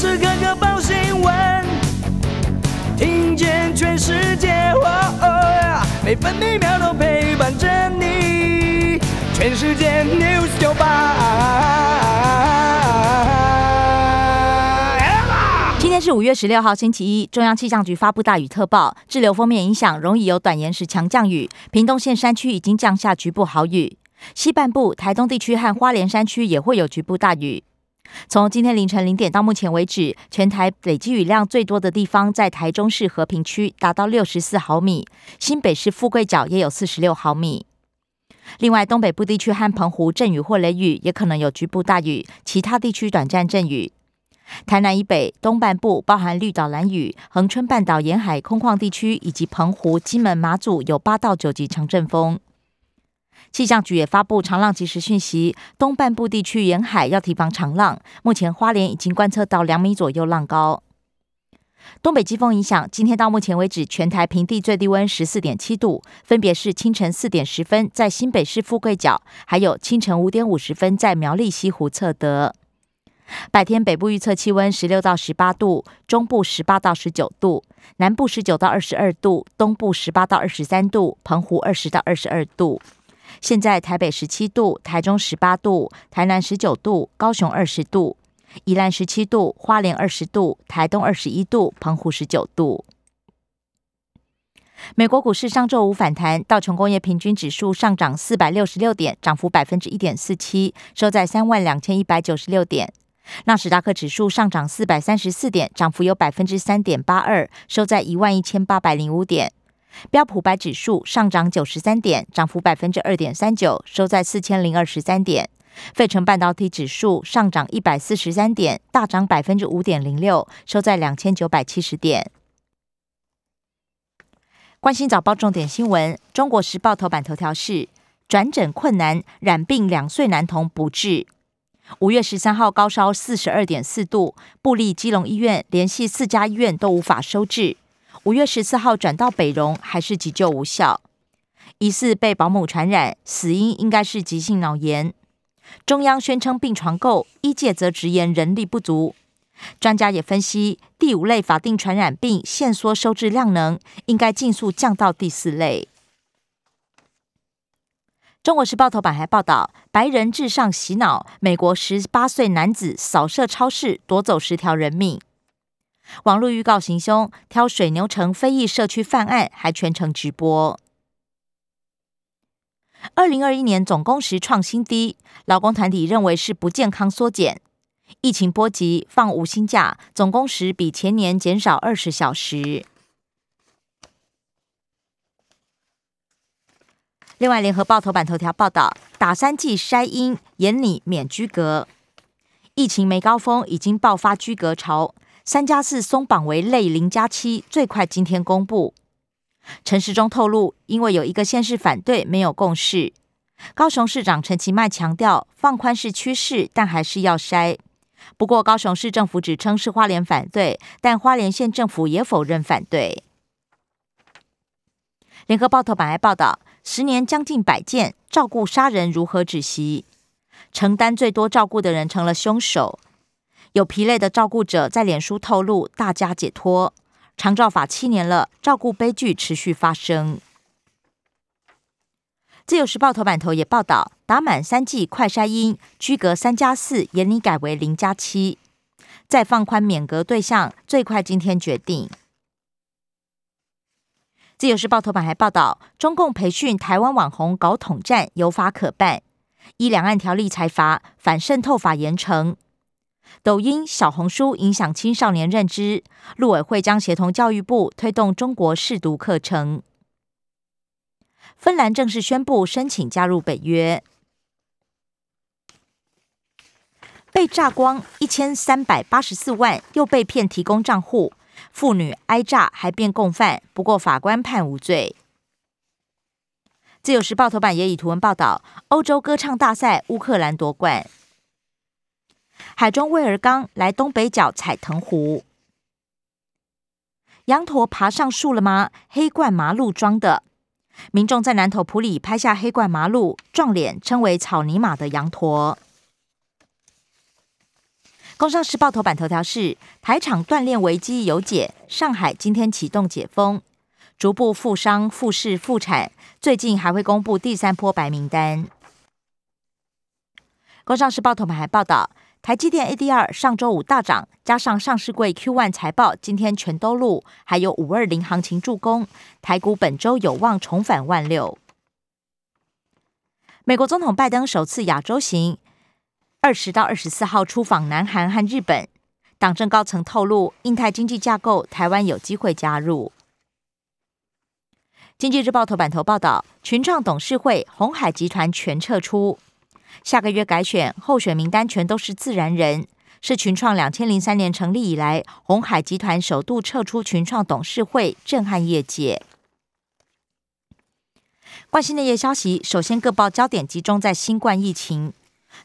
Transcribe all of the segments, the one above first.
时刻刻报新闻，听见全世界，每分每秒都陪伴着你。全世界 news 九八。今天是五月十六号，星期一。中央气象局发布大雨特报，滞留封面影响，容易有短延时强降雨。屏东县山区已经降下局部豪雨，西半部台东地区和花莲山区也会有局部大雨。从今天凌晨零点到目前为止，全台累积雨量最多的地方在台中市和平区，达到六十四毫米；新北市富贵角也有四十六毫米。另外，东北部地区和澎湖阵雨或雷雨，也可能有局部大雨，其他地区短暂阵雨。台南以北、东半部，包含绿岛、蓝屿、恒春半岛沿海空旷地区，以及澎湖、金门、马祖，有八到九级强阵风。气象局也发布长浪及时讯息，东半部地区沿海要提防长浪。目前花莲已经观测到两米左右浪高。东北季风影响，今天到目前为止，全台平地最低温十四点七度，分别是清晨四点十分在新北市富贵角，还有清晨五点五十分在苗栗西湖测得。白天北部预测气温十六到十八度，中部十八到十九度，南部十九到二十二度，东部十八到二十三度，澎湖二十到二十二度。现在台北十七度，台中十八度，台南十九度，高雄二十度，宜兰十七度，花莲二十度，台东二十一度，澎湖十九度。美国股市上周五反弹，道琼工业平均指数上涨四百六十六点，涨幅百分之一点四七，收在三万两千一百九十六点。纳斯达克指数上涨四百三十四点，涨幅有百分之三点八二，收在一万一千八百零五点。标普白指数上涨九十三点，涨幅百分之二点三九，收在四千零二十三点。费城半导体指数上涨一百四十三点，大涨百分之五点零六，收在两千九百七十点。关心早报重点新闻，《中国时报》头版头条是：转诊困难，染病两岁男童不治。五月十三号高烧四十二点四度，布利基隆医院联系四家医院都无法收治。五月十四号转到北荣，还是急救无效，疑似被保姆传染，死因应该是急性脑炎。中央宣称病床够，医界则直言人力不足。专家也分析，第五类法定传染病限缩收治量能，应该尽速降到第四类。中国时报头版还报道，白人至上洗脑，美国十八岁男子扫射超市夺走十条人命。网络预告行凶，挑水牛城非裔社区犯案，还全程直播。二零二一年总工时创新低，劳工团体认为是不健康缩减。疫情波及，放无薪假，总工时比前年减少二十小时。另外，联合报头版头条报道，打三剂筛阴，严拟免居隔。疫情没高峰，已经爆发居隔潮。三加四松绑为类零加七，最快今天公布。陈时中透露，因为有一个县市反对，没有共识。高雄市长陈其迈强调，放宽是趋势，但还是要筛。不过，高雄市政府只称是花莲反对，但花莲县政府也否认反对。联合报头版还报道。十年将近百件，照顾杀人如何止息？承担最多照顾的人成了凶手。有疲累的照顾者在脸书透露，大家解脱。长照法七年了，照顾悲剧持续发生。自由时报头版头也报道，打满三剂快筛阴，居隔三加四，严拟改为零加七，再放宽免隔对象，最快今天决定。自由时报头版还报道，中共培训台湾网红搞统战，有法可办。依两岸条例裁罚，反渗透法严惩。抖音、小红书影响青少年认知，陆委会将协同教育部推动中国试读课程。芬兰正式宣布申请加入北约。被炸光一千三百八十四万，又被骗提供账户。妇女挨炸还变共犯，不过法官判无罪。自由时报头版也以图文报道：欧洲歌唱大赛，乌克兰夺冠。海中威尔刚来东北角彩藤湖，羊驼爬上树了吗？黑冠麻鹿装的，民众在南头埔里拍下黑冠麻鹿，撞脸称为草泥马的羊驼。工商时报头版头条是台场锻炼危机有解，上海今天启动解封，逐步复商复市复产，最近还会公布第三波白名单。工商时报头版还报道，台积电 ADR 上周五大涨，加上上市柜 Q1 财报今天全都录，还有五二零行情助攻，台股本周有望重返万六。美国总统拜登首次亚洲行。二十到二十四号出访南韩和日本，党政高层透露，印太经济架构，台湾有机会加入。经济日报头版头报道，群创董事会红海集团全撤出，下个月改选候选名单全都是自然人，是群创两千零三年成立以来，红海集团首度撤出群创董事会，震撼业界。关心内页消息，首先各报焦点集中在新冠疫情。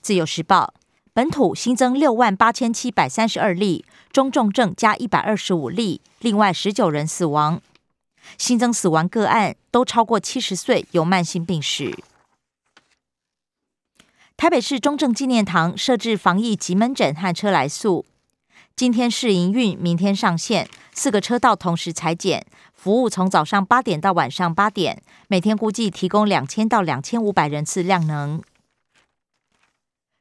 自由时报本土新增六万八千七百三十二例，中重症加一百二十五例，另外十九人死亡。新增死亡个案都超过七十岁，有慢性病史。台北市中正纪念堂设置防疫急门诊和车来速，今天试营运，明天上线，四个车道同时裁剪，服务从早上八点到晚上八点，每天估计提供两千到两千五百人次量能。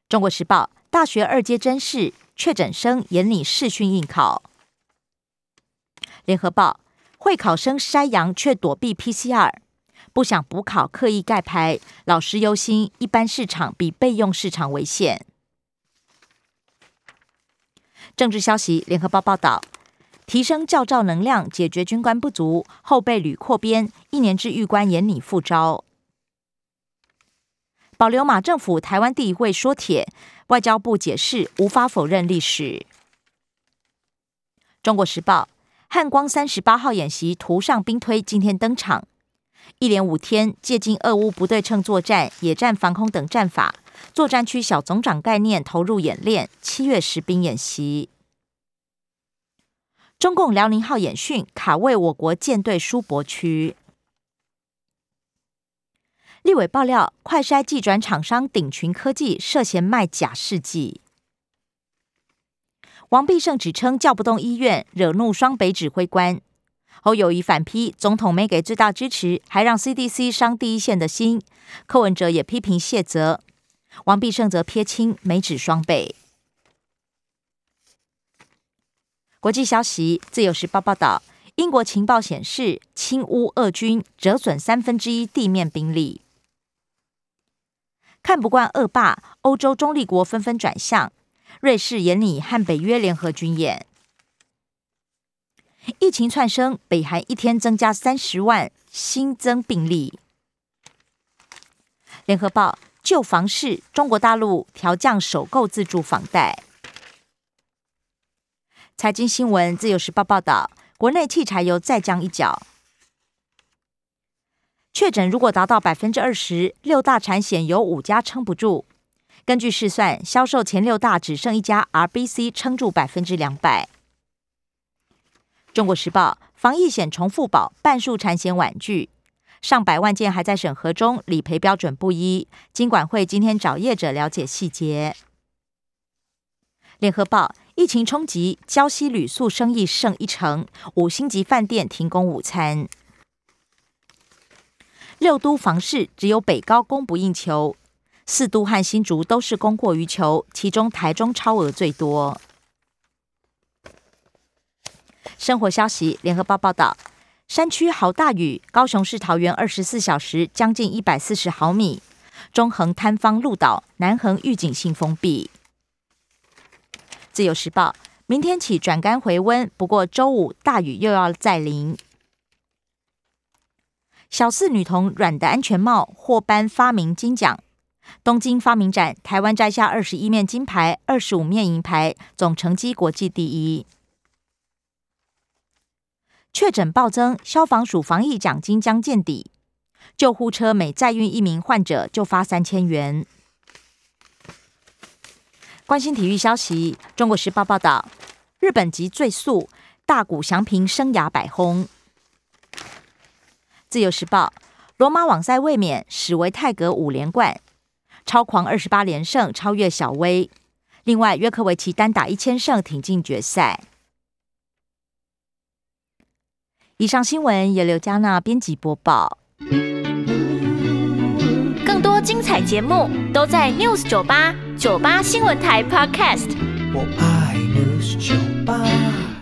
中国时报大学二阶真试确诊生严拟视讯应考。联合报会考生筛阳却躲避 PCR，不想补考刻意盖牌，老师忧心一般市场比备用市场危险。政治消息，联合报报道，提升教召能量，解决军官不足，后备旅扩编，一年制狱官严拟复招。保留马政府台湾第一位说铁，外交部解释无法否认历史。中国时报汉光三十八号演习图上兵推今天登场，一连五天借鉴俄乌不对称作战、野战防空等战法，作战区小总长概念投入演练，七月实兵演习。中共辽宁号演训卡位我国舰队输泊区。立委爆料，快筛寄转厂商鼎群科技涉嫌卖假试剂。王必胜指称叫不动医院，惹怒双北指挥官。侯友谊反批，总统没给最大支持，还让 CDC 伤第一线的心。柯文哲也批评谢责，王必胜则撇清，没指双倍。国际消息，自由时报报道，英国情报显示，侵乌俄军折损三分之一地面兵力。看不惯恶霸，欧洲中立国纷纷转向。瑞士严拟和北约联合军演。疫情窜升，北韩一天增加三十万新增病例。联合报旧房市，中国大陆调降首购自住房贷。财经新闻，自由时报报道，国内汽柴油再降一角。确诊如果达到百分之二十六大产险有五家撑不住，根据试算，销售前六大只剩一家 RBC 撑住百分之两百。中国时报防疫险重复保半数产险婉拒，上百万件还在审核中，理赔标准不一。金管会今天找业者了解细节。联合报疫情冲击，礁溪旅宿生意剩一成，五星级饭店停工午餐。六都房市只有北高供不应求，四都和新竹都是供过于求，其中台中超额最多。生活消息，联合报报道，山区好大雨，高雄市桃园二十四小时将近一百四十毫米，中横坍方路岛，南横预警性封闭。自由时报，明天起转干回温，不过周五大雨又要再临。小四女童软的安全帽获颁发明金奖，东京发明展，台湾摘下二十一面金牌，二十五面银牌，总成绩国际第一。确诊暴增，消防署防疫奖金将见底，救护车每载运一名患者就发三千元。关心体育消息，中国时报报道，日本籍最速大谷翔平生涯百轰。自由时报：罗马网赛卫冕，史维泰格五连冠，超狂二十八连胜，超越小威。另外，约科维奇单打一千胜挺进决赛。以上新闻由刘嘉娜编辑播报。更多精彩节目都在 News 酒吧酒吧新闻台 Podcast。我爱 News 酒吧。